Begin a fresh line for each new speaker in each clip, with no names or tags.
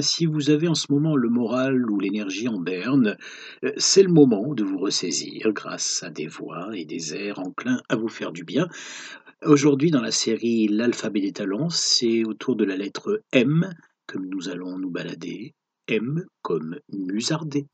si vous avez en ce moment le moral ou l'énergie en berne, euh, c'est le moment de vous ressaisir grâce à des voix et des airs enclins à vous faire du bien. Aujourd'hui, dans la série L'alphabet des talents, c'est autour de la lettre M que nous allons nous balader. M comme musardé.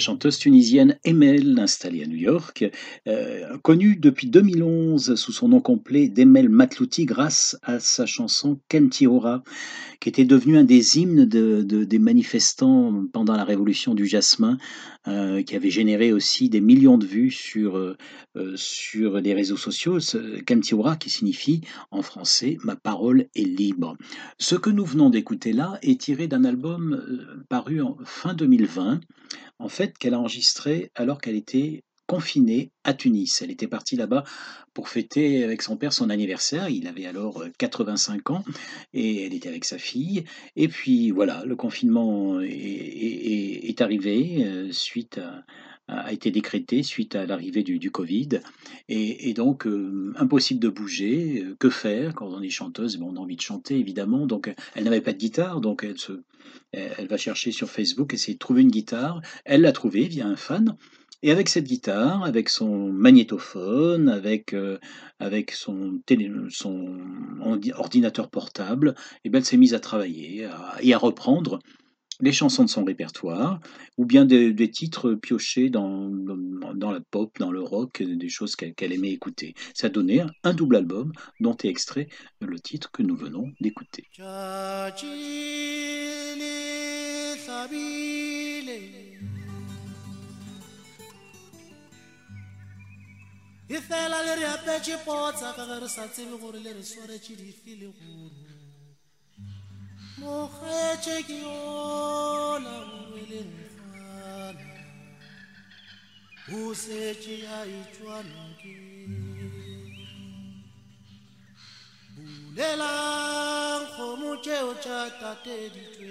Chanteuse tunisienne Emel, installée à New York, euh, connue depuis 2011 sous son nom complet d'Emel Matlouti grâce à sa chanson Kemtiora, qui était devenue un des hymnes de, de- des manifestants pendant la révolution du jasmin, euh, qui avait généré aussi des millions de vues sur, euh, euh, sur les réseaux sociaux. Kemtiora qui signifie en français Ma parole est libre. Ce que nous venons d'écouter là est tiré d'un album paru en fin 2020 en fait, qu'elle a enregistré alors qu'elle était confinée à Tunis. Elle était partie là-bas pour fêter avec son père son anniversaire. Il avait alors euh, 85 ans et elle était avec sa fille. Et puis voilà, le confinement est, arrivé euh, suite a été décrété suite à l'arrivée du, Covid. Et, donc, euh, impossible de bouger. Euh, Que faire quand on est chanteuse? On a envie de chanter, évidemment. Donc, euh, elle n'avait pas de guitare, donc elle elle va chercher sur Facebook, essayer de trouver une guitare. Elle l'a trouvée via un fan. Et avec cette guitare, avec son magnétophone, avec, euh, avec son, ordinateur portable, et ben elle s'est mise à travailler et à reprendre les chansons de son répertoire, ou bien des, titres piochés dans, dans, la pop, dans le rock, des choses qu'elle aimait écouter. Ça un, un double album dont est extrait le titre que nous venons d'écouter.
E fela le re apetše potsa ka ge re sa tsebe gore le re swaretše dife le goro mokgetše ke yola gorele nkgana o setše a etšwa nokeng bulelang kgomo tšeo tša tate di le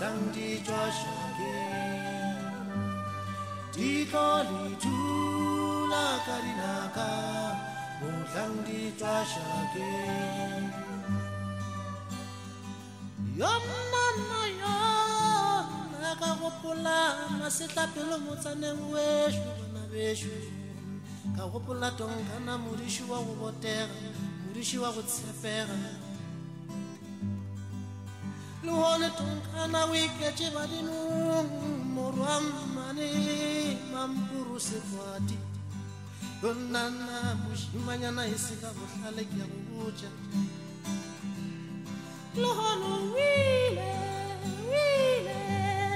当地抓小天，地高里住那卡里那卡，我当地抓小天。Yamma na yon, naka wopula masita pelo mutsane weshu na weshu. Ka wopula tongana murishi wa wobotera, murishi wa luhoneton tunkana wikeche badinu moruamani mampuruse kwati donana mushimanyana isika bohlale ke go botja luhono wile wile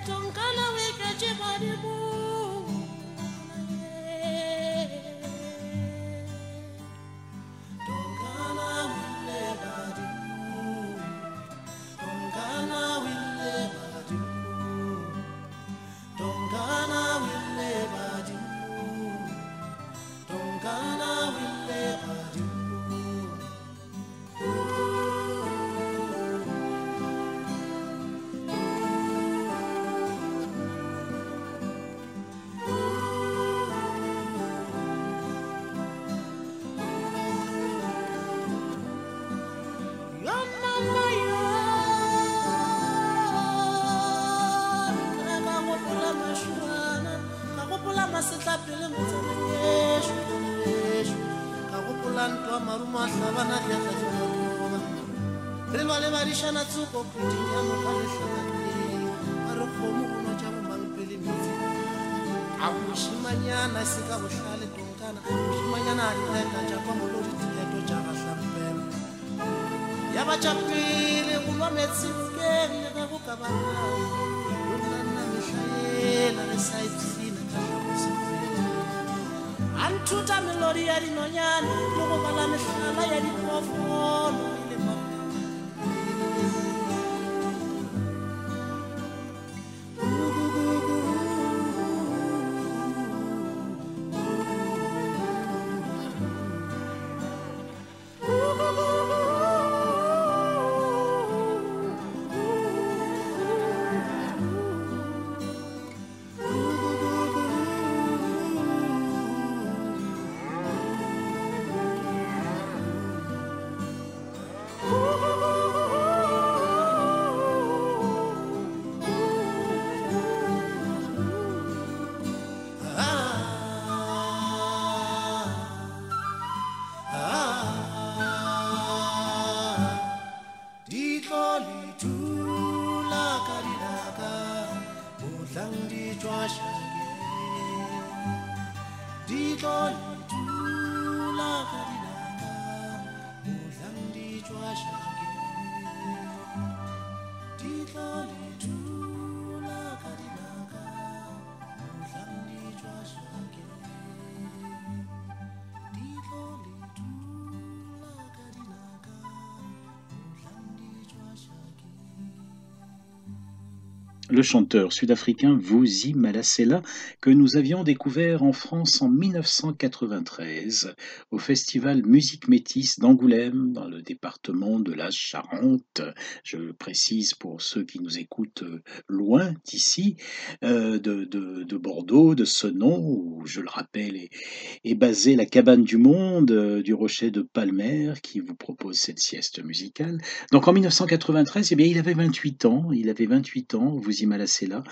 tonkana wikeche šana tsoko podinyano ka letlhakaneng a re kgomo go no ja bomampele metsi a mošimanyana se ka botlhale tonkana mošimanyana a direka japa molodi dileto jaga tlhampela ya ba ja pele go lwa metsimokeng le ka go ka bana go nna nna metlhaela le sa epsina ka tlhakosefela a nthuta melodi ya dinonyane le go bala Detroit again. Le
chanteur sud-africain Vuzi Malasela, que nous avions découvert en France en 1993 au festival Musique Métis d'Angoulême, dans le département de la Charente. Je précise pour ceux qui nous écoutent euh, loin d'ici, euh, de, de, de, Bordeaux, de ce nom, où je le rappelle est, basée la cabane du monde euh, du rocher de Palmer qui vous propose cette sieste musicale. Donc en 1993, eh bien, il avait 28 ans, il avait 28 ans, là.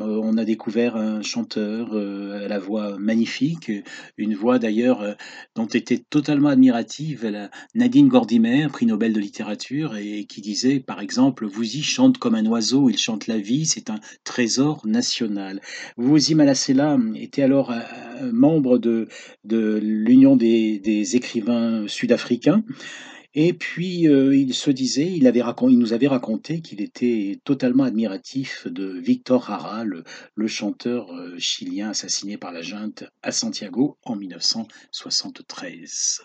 Euh, on a découvert un chanteur euh, à la voix magnifique, une voix d'ailleurs euh, dont était totalement admirative la Nadine Gordimer, prix Nobel de littérature, et qui disait par exemple Vous y chante comme un oiseau, il chante la vie, c'est un trésor national. Vous Malassela était alors membre de, de l'Union des, des écrivains sud-africains. Et puis, euh, il se disait, il, avait il nous avait raconté qu'il était totalement admiratif de Victor Jara, le, le chanteur euh, chilien assassiné par la junte à Santiago en 1973.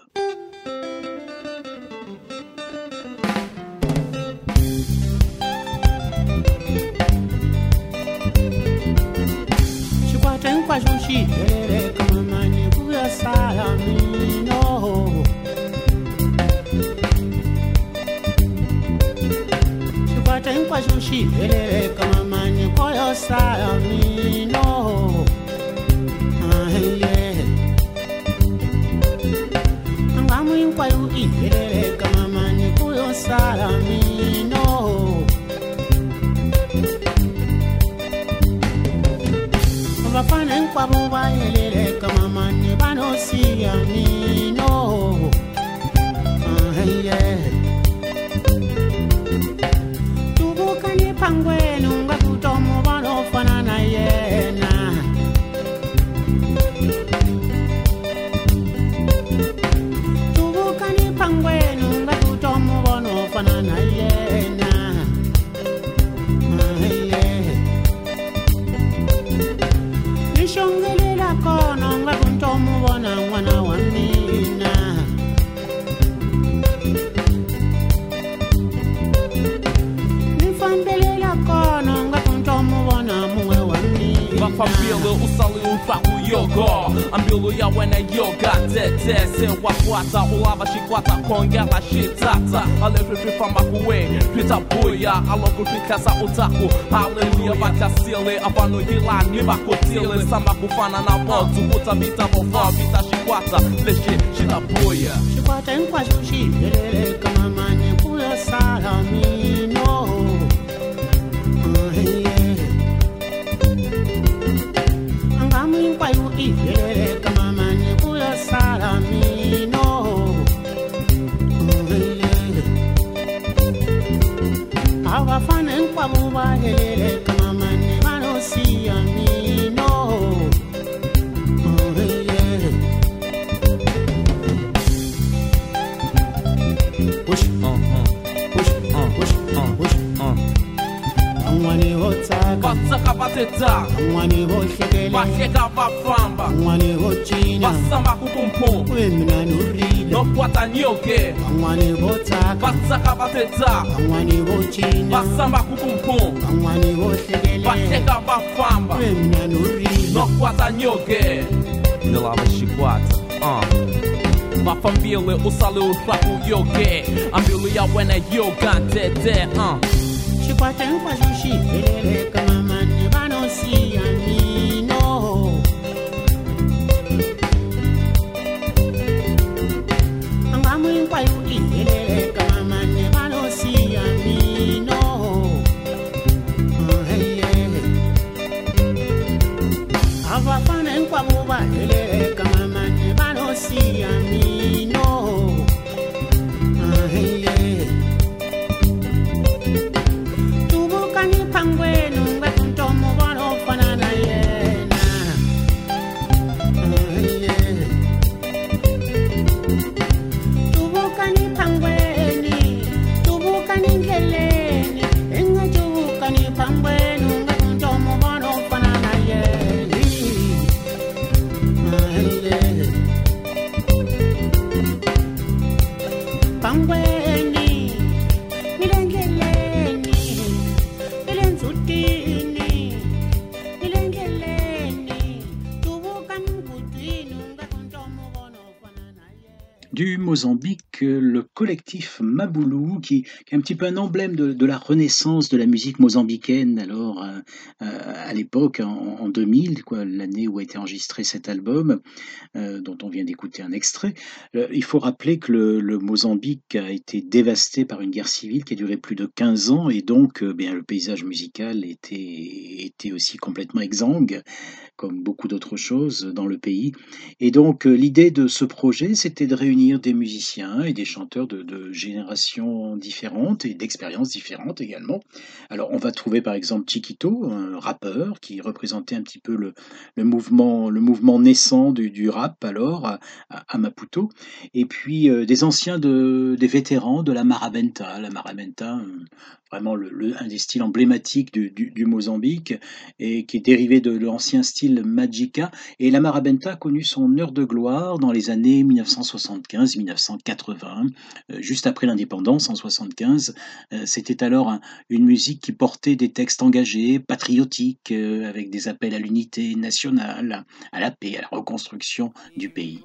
question she did come on man you call your style me no kama mani kuyo sala mino vafana inkwavo vahelele kama mani
vanosiya mino mpaku yogo ambiluya wene yoga tete sewakwata hulava xikwata kongela xitata alefrifi fambakuwe pita buya alokufikasa utaku. Haleluya vakasile avanu yilani vakotile samba kufana na votu kutavita vova vita
xikwata lexi
xitabuya xikwata hinkwaswo xi hi byelela eka mamani ku
ya salami
batizar Mwani
ho shekele.
Basheka bafamba
Mwani ho china.
Basamba kukumpum
Wemna nuri.
No kwata
nyoge Pangwani
botak Batsaka bateta
Pangwani bochina
Basamba kukumpon
Pangwani botelele
Bateka bafamba.
Mwemna nuri
Nan pwata nyoge Nilava shikwata Uh mafambile usale uhlaku yoge ambilu ya wena yogantete uh.
Ah. shikwata
hinkwazo xi heleleka collectif Maboulou, qui, est un petit peu un emblème de, la renaissance de la musique mozambicaine, alors euh, à l'époque, en, en, 2000, l'année où a été enregistré cet album, euh, dont on vient d'écouter un extrait. Euh, il faut rappeler que le, le, Mozambique a été dévasté par une guerre civile qui a duré plus de 15 ans, et donc bien, le paysage musical était, était aussi complètement exsangue comme beaucoup d'autres choses dans le pays. Et donc l'idée de ce projet, c'était de réunir des musiciens et des chanteurs de, de générations différentes et d'expériences différentes également. Alors on va trouver par exemple Chiquito, un rappeur qui représentait un petit peu le, le mouvement, le mouvement naissant du, du rap alors à, Maputo, et puis euh, des anciens, de, des vétérans de la marabenta. La marabenta, vraiment un des styles emblématiques du, Mozambique et qui est dérivé de l'ancien style Magica. Et la Marabenta a connu son heure de gloire dans les années 1975-1980, euh, juste après l'indépendance en 75. Euh, C'était alors un, une musique qui portait des textes engagés, patriotiques, euh, avec des appels à l'unité nationale, à la paix, à la reconstruction du pays.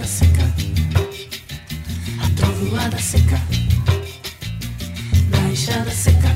trovoada seca, a trovoada seca, da enxada seca.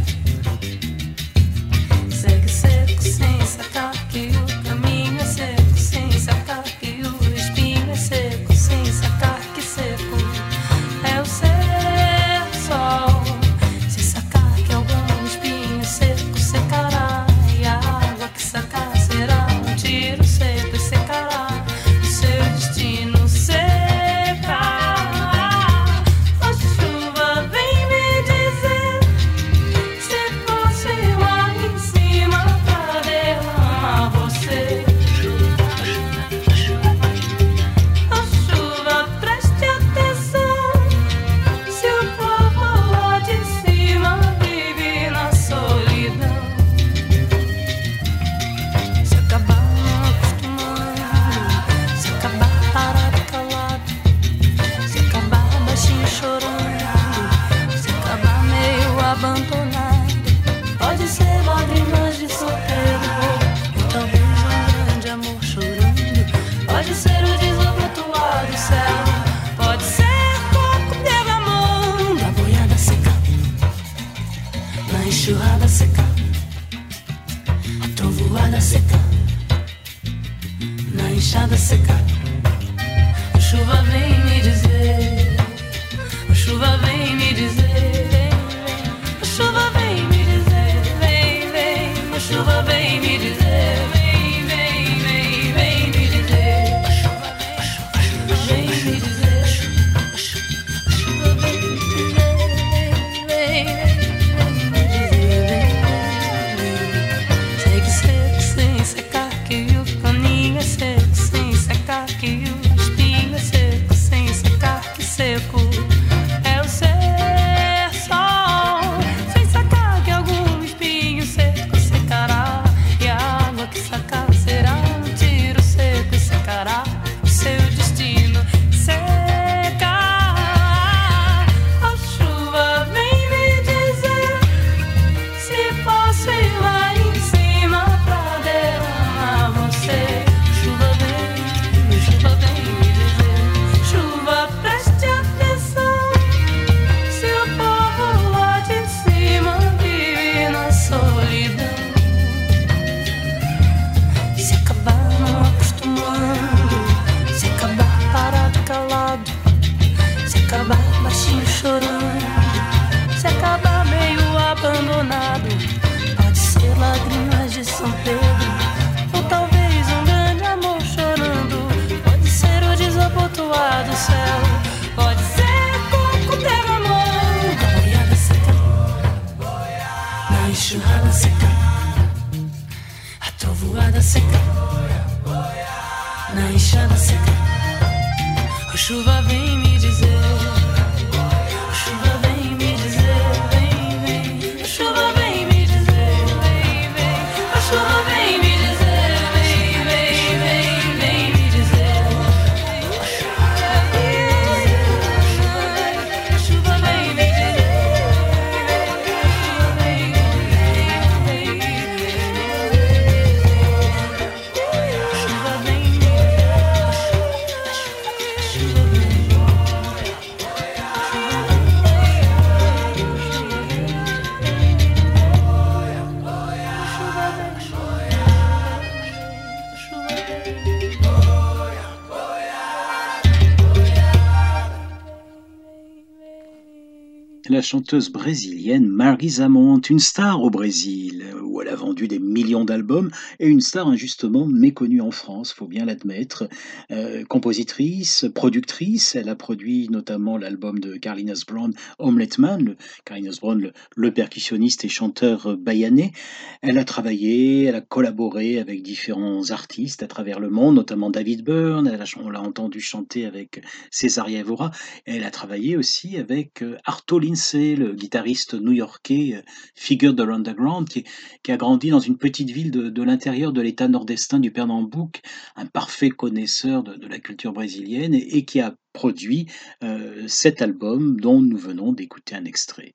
La chanteuse brésilienne Marisa Monte, une star au Brésil, où elle a vendu des millions d'albums, et une star injustement méconnue en France, faut bien l'admettre. Euh, compositrice, productrice, elle a produit notamment l'album de Carlinhos Brown, Omelette Man, Brown, le, percussionniste et chanteur bayanais. Elle a travaillé, elle a collaboré avec différents artistes à travers le monde, notamment David Byrne, on l'a entendu chanter avec Cesaria Evora, elle a travaillé aussi avec euh, Arto Lindsay, le guitariste new-yorkais, euh, figure de l'underground, qui, qui a grandi dans une petite ville de, l'intérieur de l'état nord-estin du Pernambouc, un parfait connaisseur de, la culture brésilienne, et, et qui a produit euh, cet album dont nous venons d'écouter un extrait.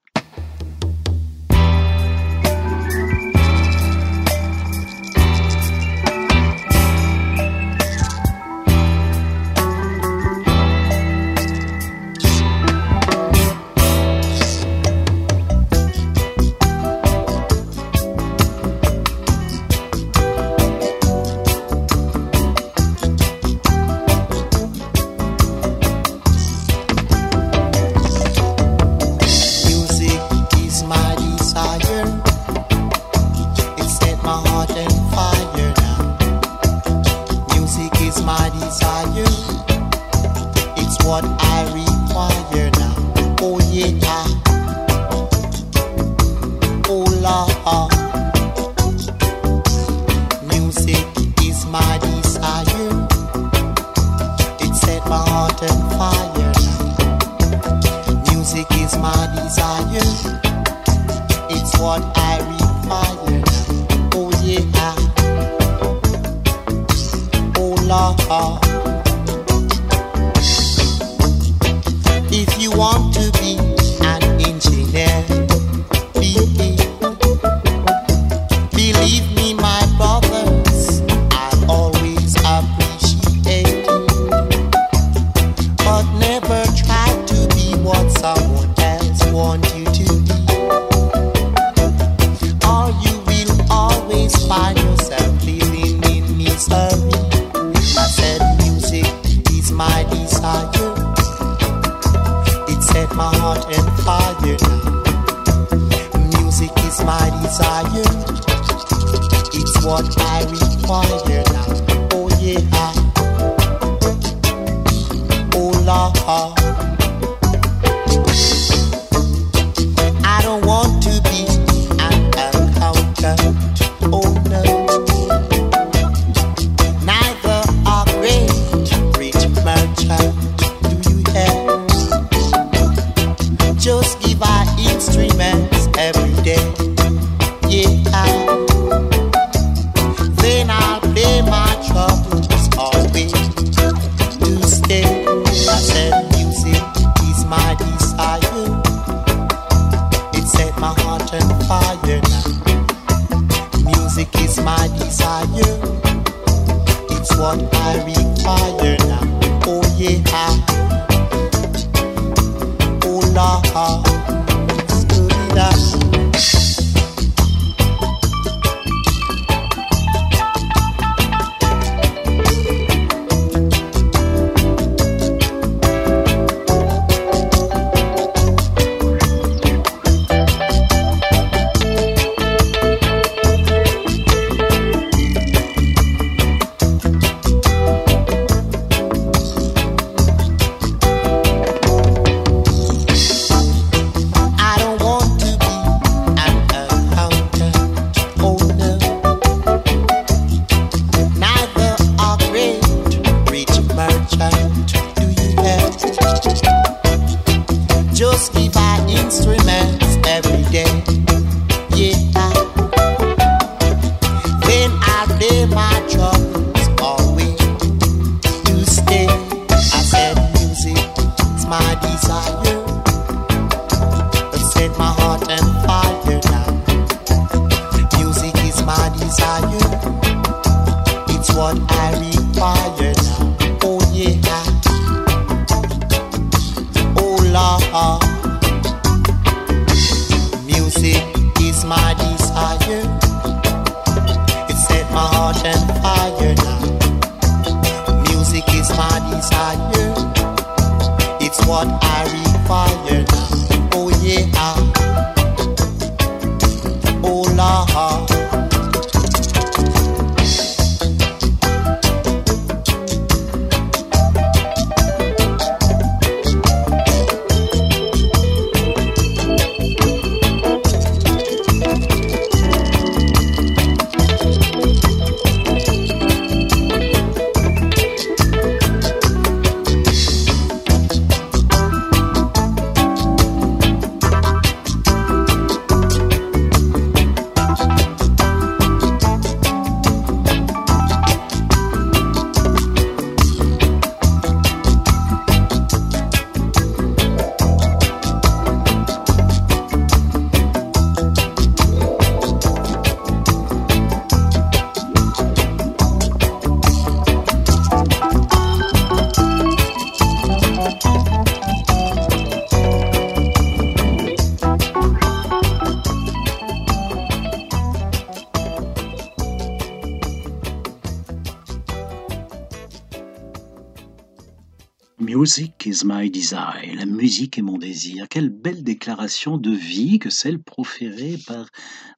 Music is my desire. La musique est mon désir. Quelle belle déclaration de vie que celle proférée par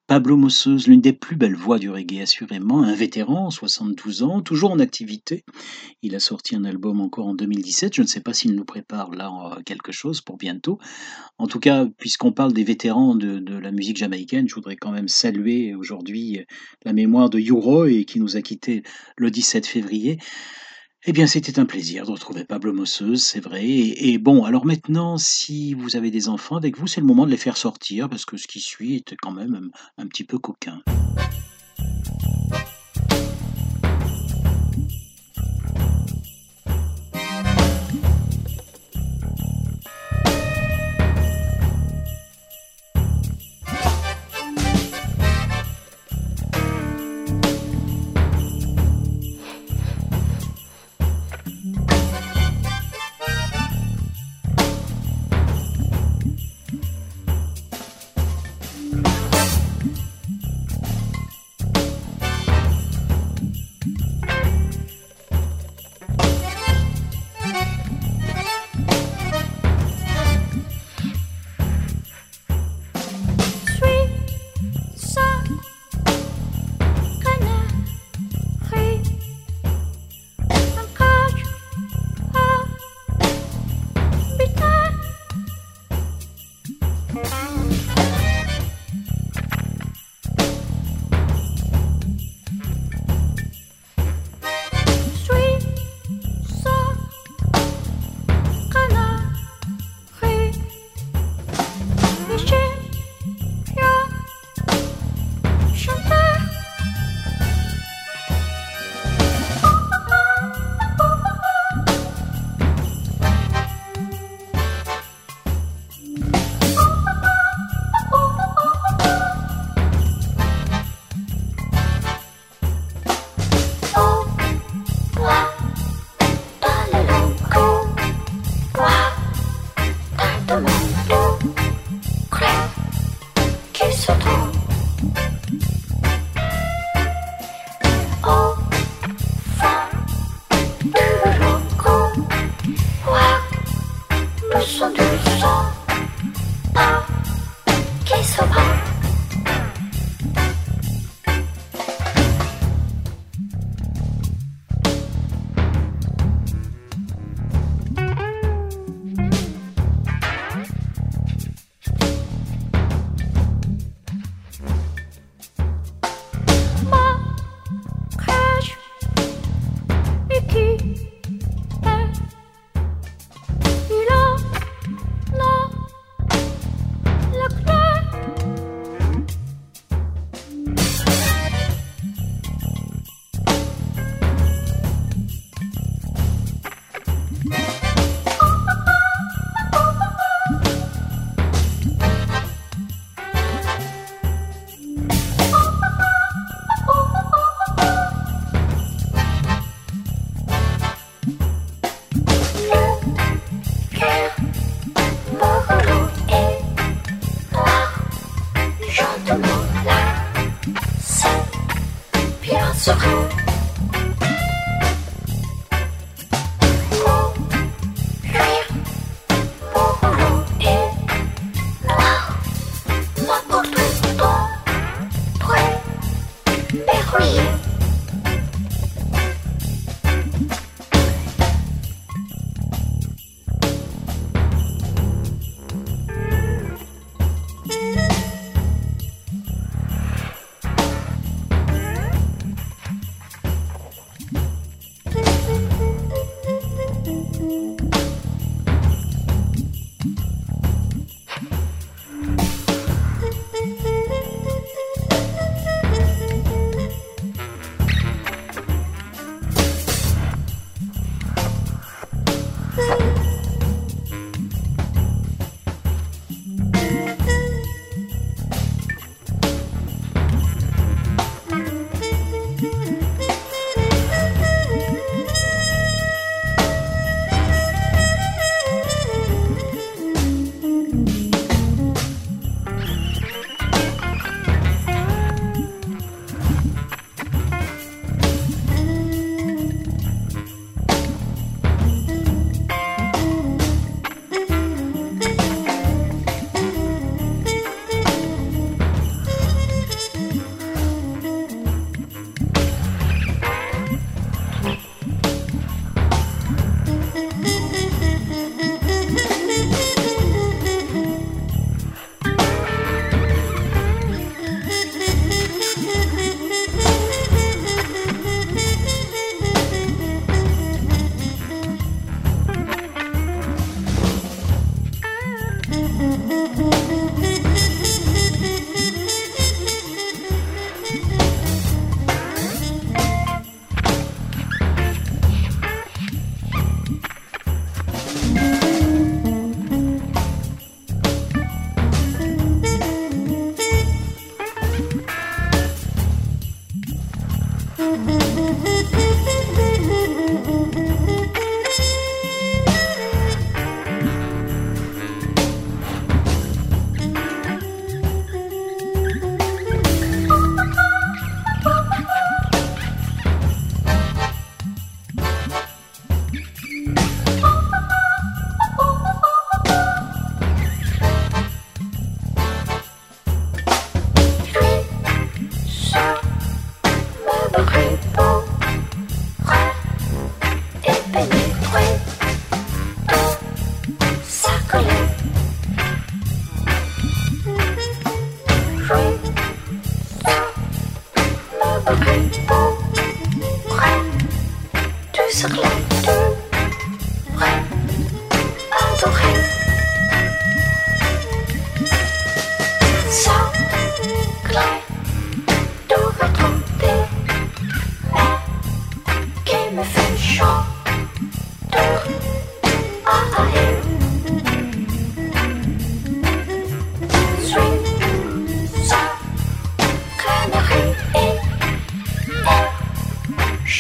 Pablo Mosseuse, l'une des plus belles voix du reggae, assurément. Un vétéran, 72 ans, toujours en activité. Il a sorti un album encore en 2017. Je ne sais pas s'il nous prépare là euh, quelque chose pour bientôt. En tout cas, puisqu'on parle des vétérans de, la musique jamaïcaine, je voudrais quand même saluer aujourd'hui la mémoire de Roy qui nous a quittés le 17 février. Eh bien, c'était un plaisir de retrouver Pablo Mosseuse, c'est vrai. Et, bon, alors maintenant, si vous avez des enfants avec vous, c'est le moment de les faire sortir parce que ce qui suit est quand même un petit peu coquin.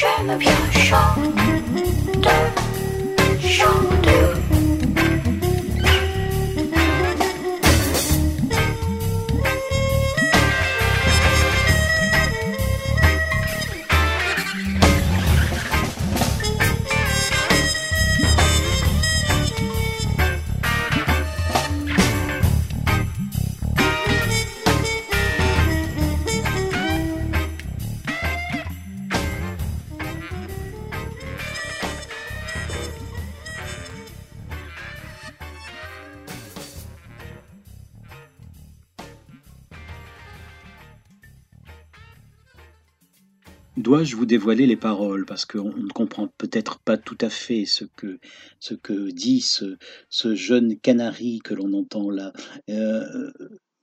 这么飘爽。Dois-je vous dévoiler les paroles? Parce qu'on ne comprend peut-être pas tout à fait ce que ce dit ce, ce jeune canari que l'on entend là. Euh,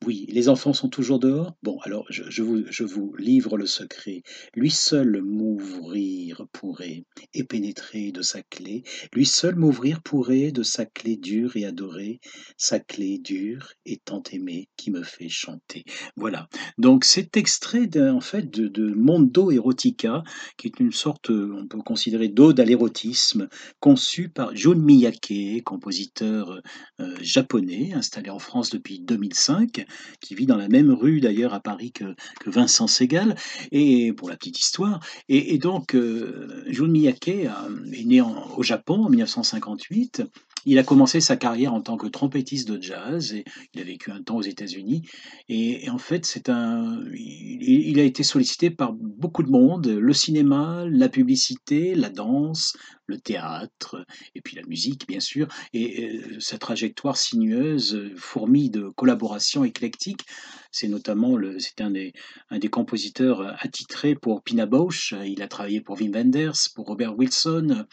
oui, les enfants sont toujours dehors? Bon, alors je, vous, livre le secret. Lui seul m'ouvrir pourrait et pénétrer de sa clé. Lui seul m'ouvrir pourrait de sa clé dure et adorée. Sa clé dure et tant aimée qui me fait chanter. Voilà. Donc c'est extrait en fait de, Mondo Erotica, qui est une sorte, on peut considérer d'ode à l'érotisme, conçu par Jun Miyake, compositeur euh, japonais installé en France depuis 2005
qui vit dans la même rue d'ailleurs à Paris que, Vincent Segal, et pour la petite histoire. Et, donc, euh, Jun Miyake a- est né au Japon en 1958. Il a commencé sa carrière en tant que trompettiste de jazz et il a vécu un temps aux États-Unis. Et, et en fait, c'est un, il, a été sollicité par beaucoup de monde le cinéma, la publicité, la danse, le théâtre, et puis la musique, bien sûr. Et euh, sa trajectoire sinueuse fourmille de collaborations éclectiques. C'est notamment un des, un des compositeurs euh, attitrés pour Pina Bausch. Il a travaillé pour Wim Wenders, pour Robert Wilson,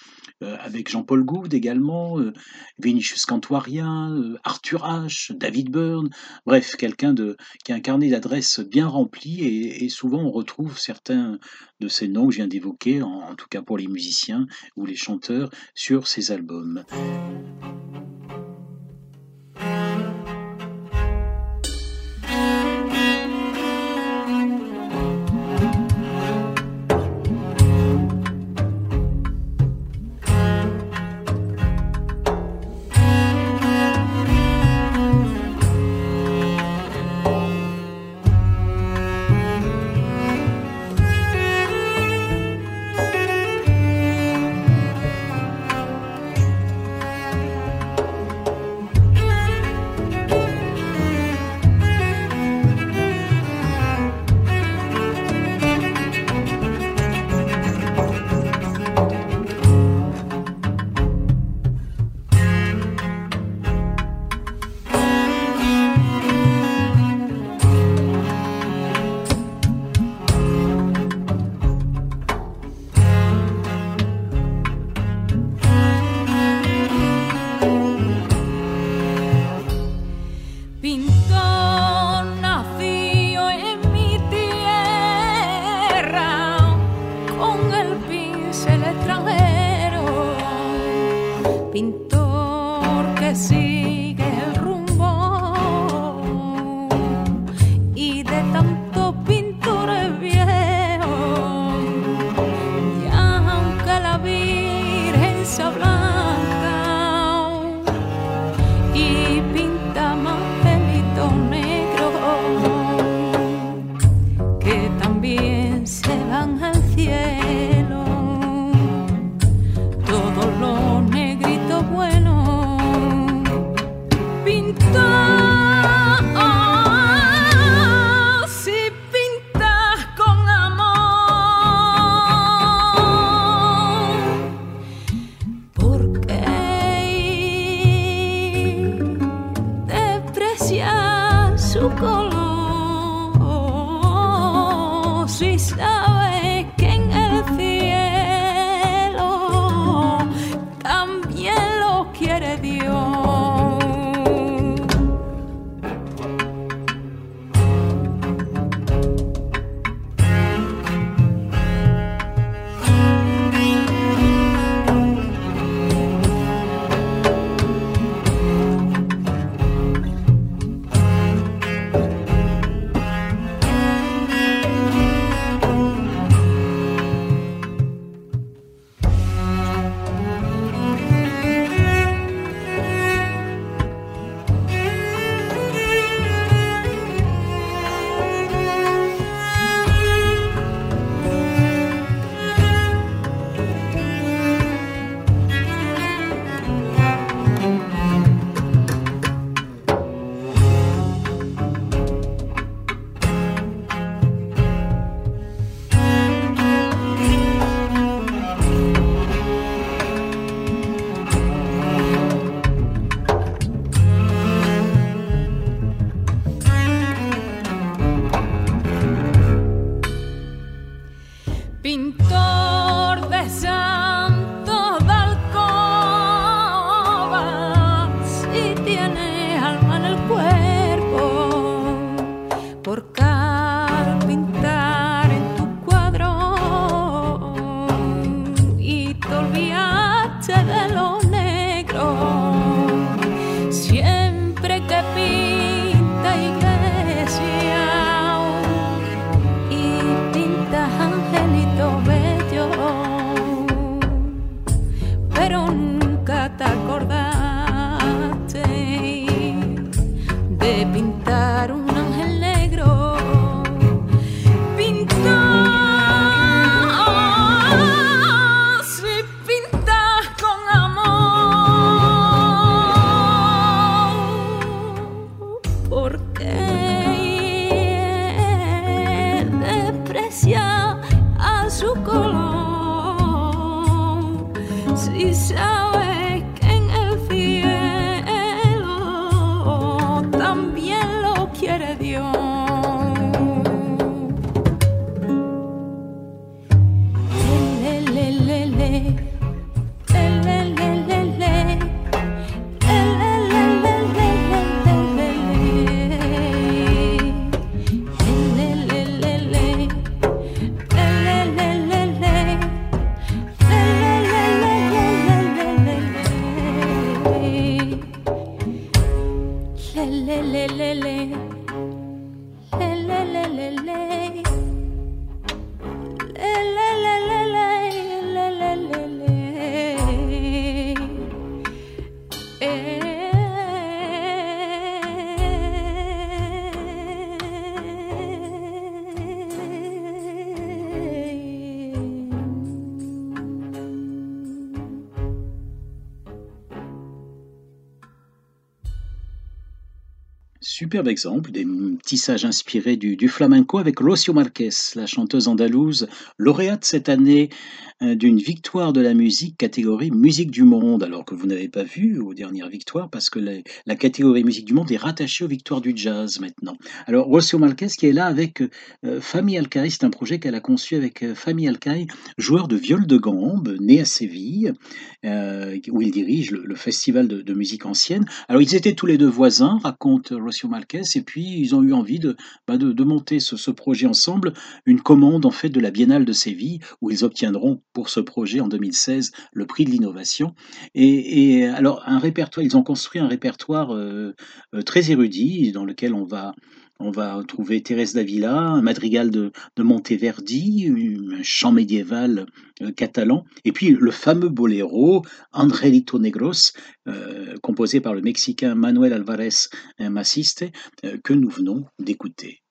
euh, avec Jean-Paul Gould également, euh, Vinicius euh, Arthur H, David Byrne. Bref, quelqu'un de qui a un carnet d'adresses bien rempli et, souvent on retrouve certains de ces noms que je viens d'évoquer, en, tout cas pour les musiciens ou les chanteurs, sur ces albums.
Superbe exemple des tissages inspirés du, flamenco avec Rocio Marquez, la chanteuse andalouse, lauréate cette année d'une victoire de la musique catégorie musique du monde, alors que vous n'avez pas vu aux dernières victoires parce que la, catégorie musique du monde est rattachée aux victoires du jazz maintenant. Alors Rocio Marquez qui est là avec euh, Fami Alcaï, c'est un projet qu'elle a conçu avec euh, Fami Alcaï, joueur de viol de gambe, né à Séville, euh, où il dirige le, festival de, musique ancienne. Alors ils étaient tous les deux voisins, raconte Rocio Marquez, et puis ils ont eu envie de, bah, de, de monter ce, ce projet ensemble, une commande en fait de la Biennale de Séville, où ils obtiendront pour ce projet en 2016 le prix de l'innovation. Et, alors un répertoire, ils ont construit un répertoire euh, euh, très érudit dans lequel on va on va trouver Thérèse d'Avila, un madrigal de, Monteverdi, un chant médiéval euh, catalan, et puis le fameux boléro Andrelito Negros, composé par le Mexicain Manuel Alvarez Maciste, que nous venons d'écouter.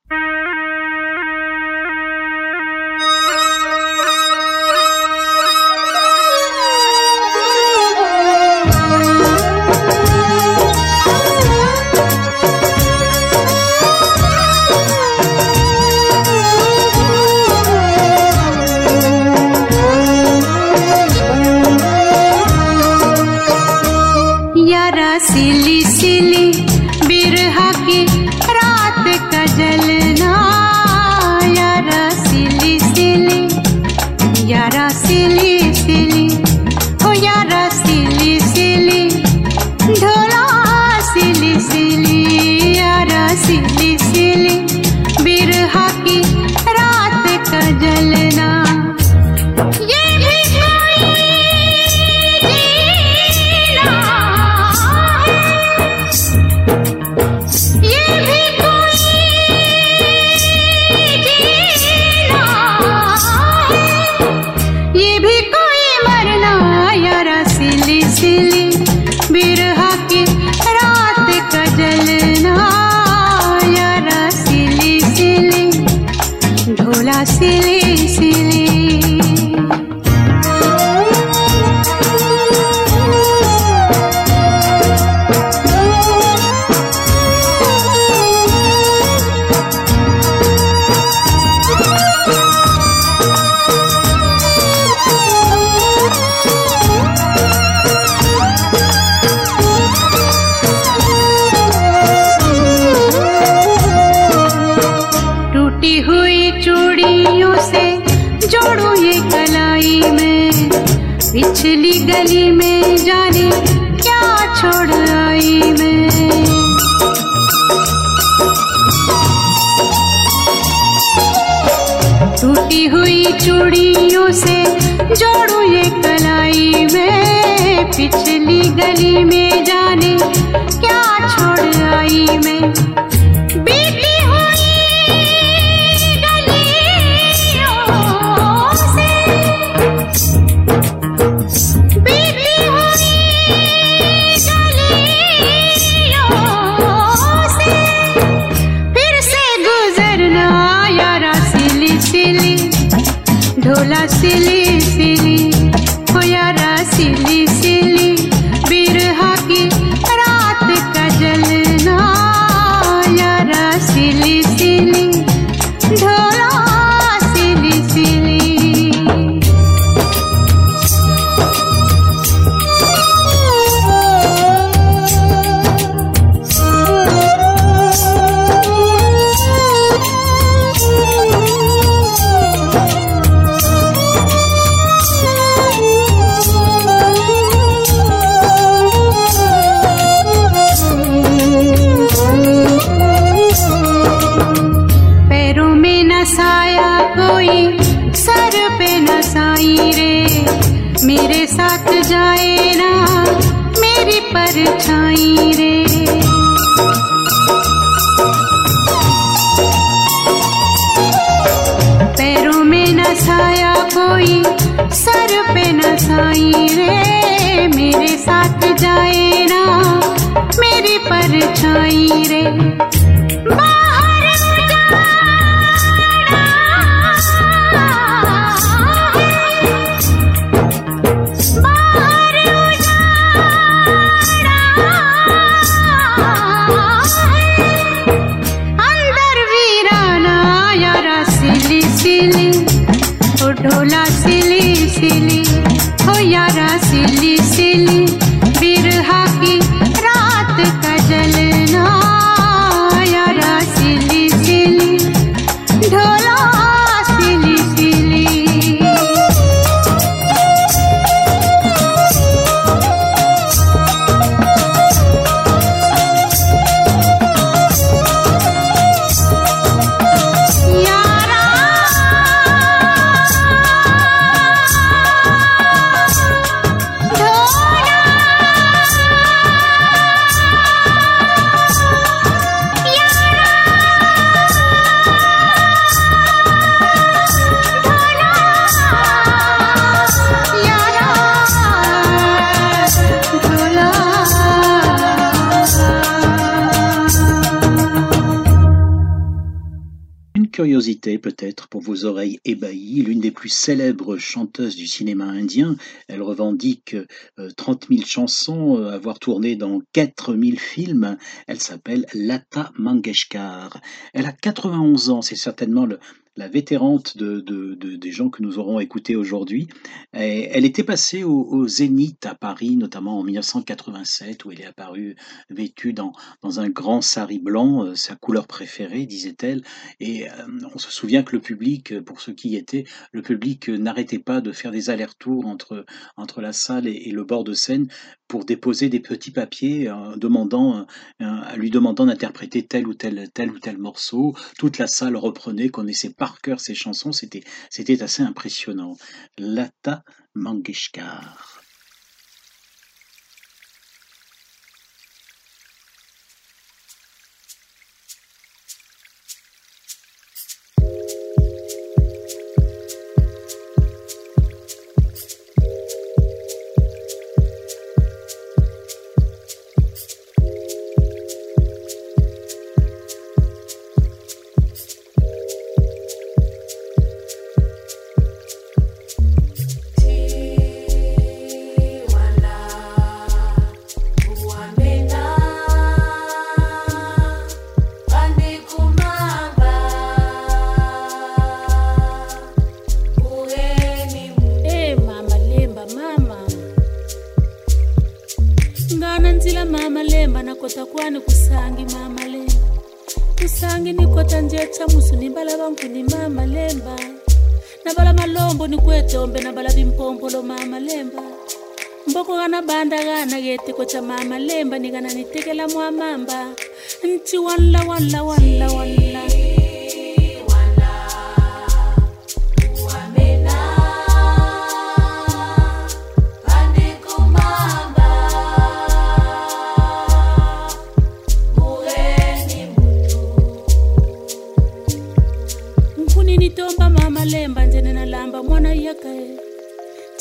Peut-être pour vos oreilles ébahies, l'une des plus célèbres chanteuses du cinéma indien, elle revendique euh, 30 000 chansons, euh, avoir tourné dans 4 000 films, elle s'appelle Lata Mangeshkar. Elle a 91 ans, c'est certainement le, la vétérante de, de- de- des gens que nous aurons écoutés aujourd'hui. Elle était passée au, au Zénith à Paris, notamment en 1987, où elle est apparue vêtue dans, un grand sari blanc, euh, sa couleur préférée, disait-elle. Et euh, on se souvient que le public, pour ceux qui y étaient, le public n'arrêtait pas de faire des allers-retours entre, entre la salle et, le bord de scène pour déposer des petits papiers euh, demandant, euh, lui demandant d'interpréter tel ou tel, tel ou tel morceau. Toute la salle reprenait, connaissait par cœur ses chansons. C'était assez impressionnant. Lata Mangeshkar.
Nakota kwani kusangi mama lemba? Kusangi nikota njecha musu nimbala vangu ni mama lemba. Navala malombo ni kwetombe navala vimpompolo mama lemba. Mboko gana banda gana geteko cha mama lemba nigana nitekela mwamamba nti wanla wanla wanla wanla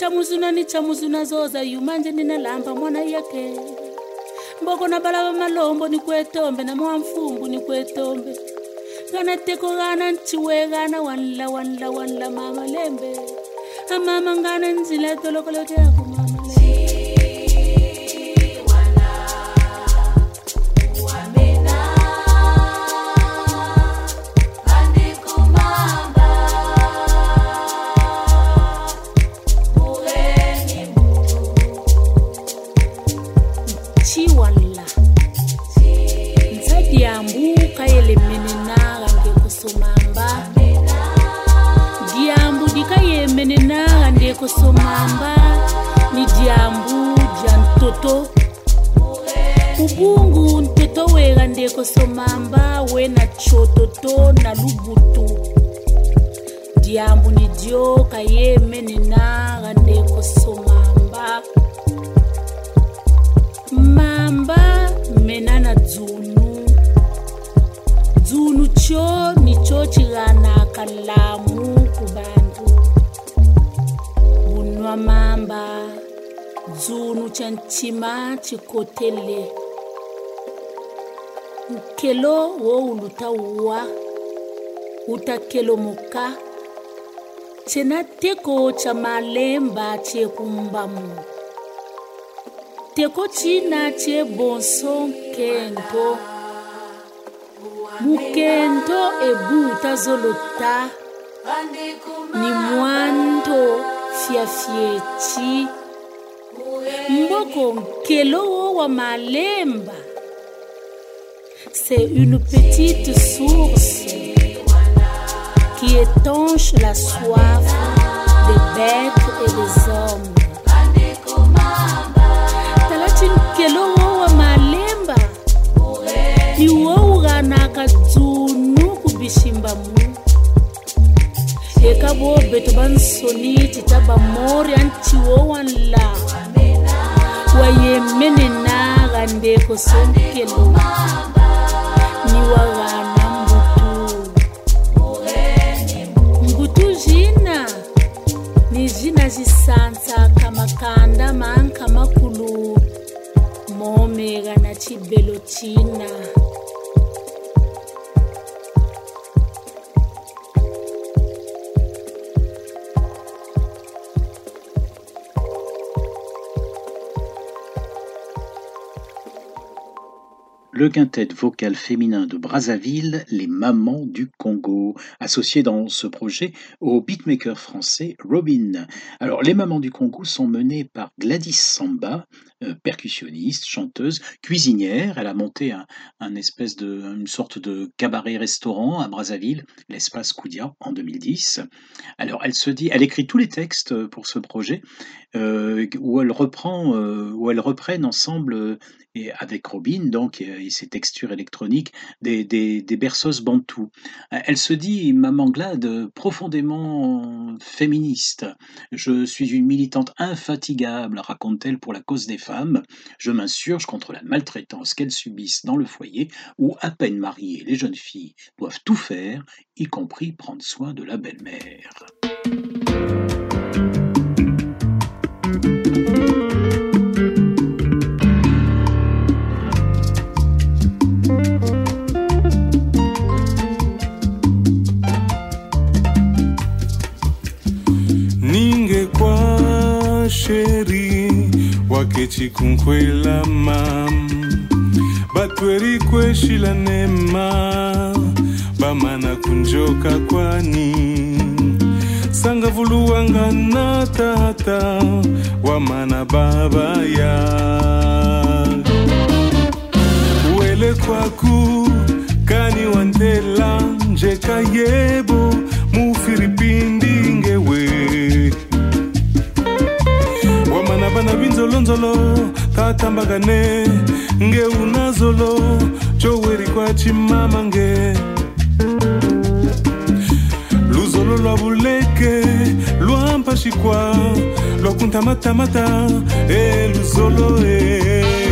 chamuzuna ni chamuzuna zoza yumanje ninalamba mwana yake. Mboko na balaba malombo ni kwetombe na mwamfumbu ni kwetombe gana teko gana nchiwe gana wanla wanla wanla mama lembe. Amama ngana nzila tolokolote yako kwenye kosomamba ni dyambu dya ntoto ubungu ntoto wela ndekosomamba wena chototo na lubutu. Diambu ni dyo kayeme nenara ndekosomamba mamba mena na dzunu. Dzunu cho ni cho chilanaka lamu ku mamba dzunu tsantsima tsikotele ukelo wo wulu ta wuwa uta muka teko tsa malemba tse teko tsina nkento. Mukento ebu zolota. Ni mwanto fiafiechi mboko nkelo wa malemba. C'est une petite source qui étanche la soif des bêtes et des hommes. Talati nkelo wa malemba. Iwo uganaka dzunu kubishimbamu eka bo beto bansoni tita bamori antiwo wanla wayemene naga ndeko sonkelo ni wagana mbutu. Mbutu jina ni jina jisansa kamakanda manka makulu. Momega na chibelo china
Le quintet vocal féminin de Brazzaville, les Mamans du Congo, associé dans ce projet au beatmaker français Robin. Alors, les Mamans du Congo sont menées par Gladys Samba, euh, percussionniste, chanteuse, cuisinière. Elle a monté un, espèce une sorte de cabaret-restaurant à Brazzaville, l'espace Koudia, en 2010. Alors, elle se dit, elle écrit tous les textes pour ce projet, euh, où elle reprend, euh, où elles reprennent ensemble et avec Robin, donc, et ses textures électroniques, des, berceuses bantoues. Elle se dit, Maman Glad, profondément féministe. Je suis une militante infatigable, raconte-t-elle, pour la cause des femmes. Je m'insurge contre la maltraitance qu'elles subissent dans le foyer, où, à peine mariées, les jeunes filles doivent tout faire, y compris prendre soin de la belle-mère.
Wakechikunkwela mam. Batweri kweshila nema. Bamana kunjoka kwani. Sangavuluwanga na tata. Wamana baba ya. Wele kwaku kani wantela njeka yebo. Mufiripindi nzolonzolo tatambagane ngeuna zolo choweri kwa chimamange luzolo lwa buleke lwa mpashikwa lwa kuntamata mata eh, e luzolo e eh.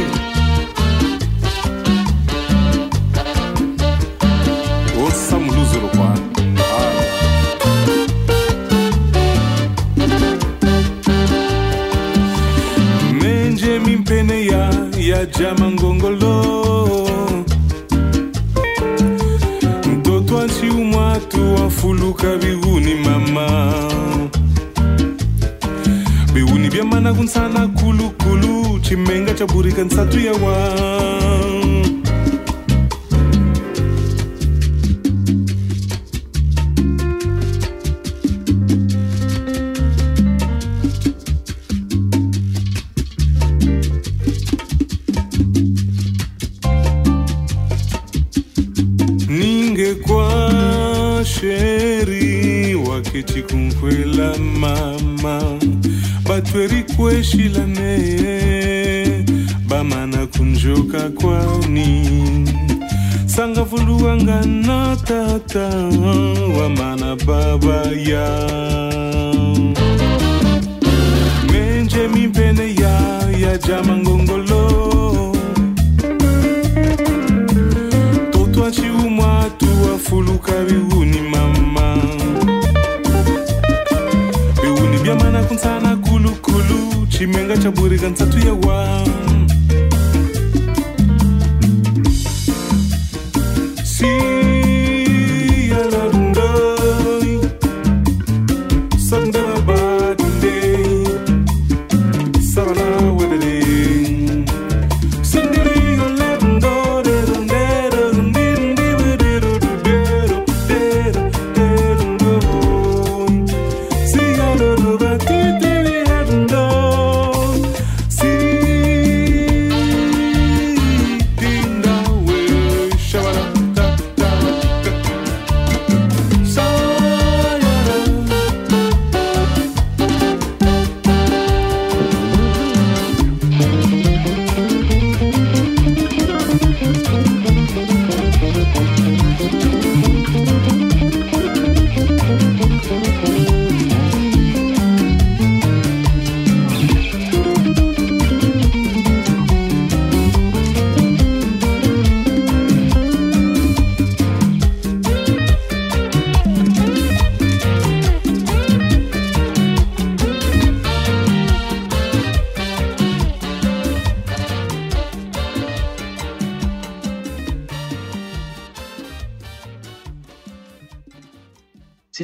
Ya jama ngongolo mtoto achiumwatu wafuluka bihuni mama. Bihuni bya mana kunsana kulukulu chimenga chaburika nsatu yawa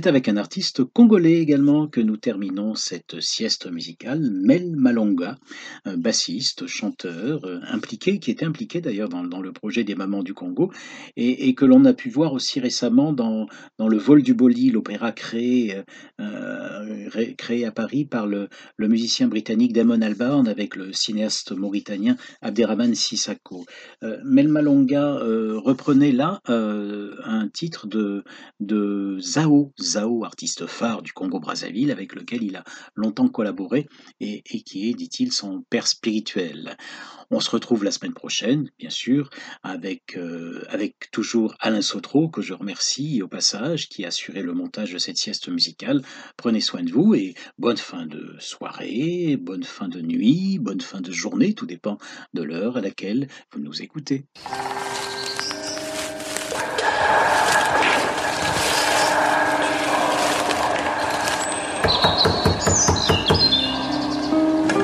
Avec un artiste congolais également que nous terminons cette sieste musicale, Mel Malonga, bassiste, chanteur, euh, impliqué, qui était impliqué d'ailleurs dans, le projet des Mamans du Congo, et, que l'on a pu voir aussi récemment dans, Le vol du Boli, l'opéra créé, euh, créé à Paris par le, musicien britannique Damon Albarn avec le cinéaste mauritanien Abderrahmane Sissako. Euh, Mel Malonga euh, reprenait là euh, un titre de, de Zao, Artiste phare du Congo-Brazzaville, avec lequel il a longtemps collaboré et, et qui est, dit-il, son père spirituel. On se retrouve la semaine prochaine, bien sûr, avec, euh, avec toujours Alain Sautreau, que je remercie au passage, qui a assuré le montage de cette sieste musicale. Prenez soin de vous et bonne fin de soirée, bonne fin de nuit, bonne fin de journée, tout dépend de l'heure à laquelle vous nous écoutez.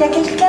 aquel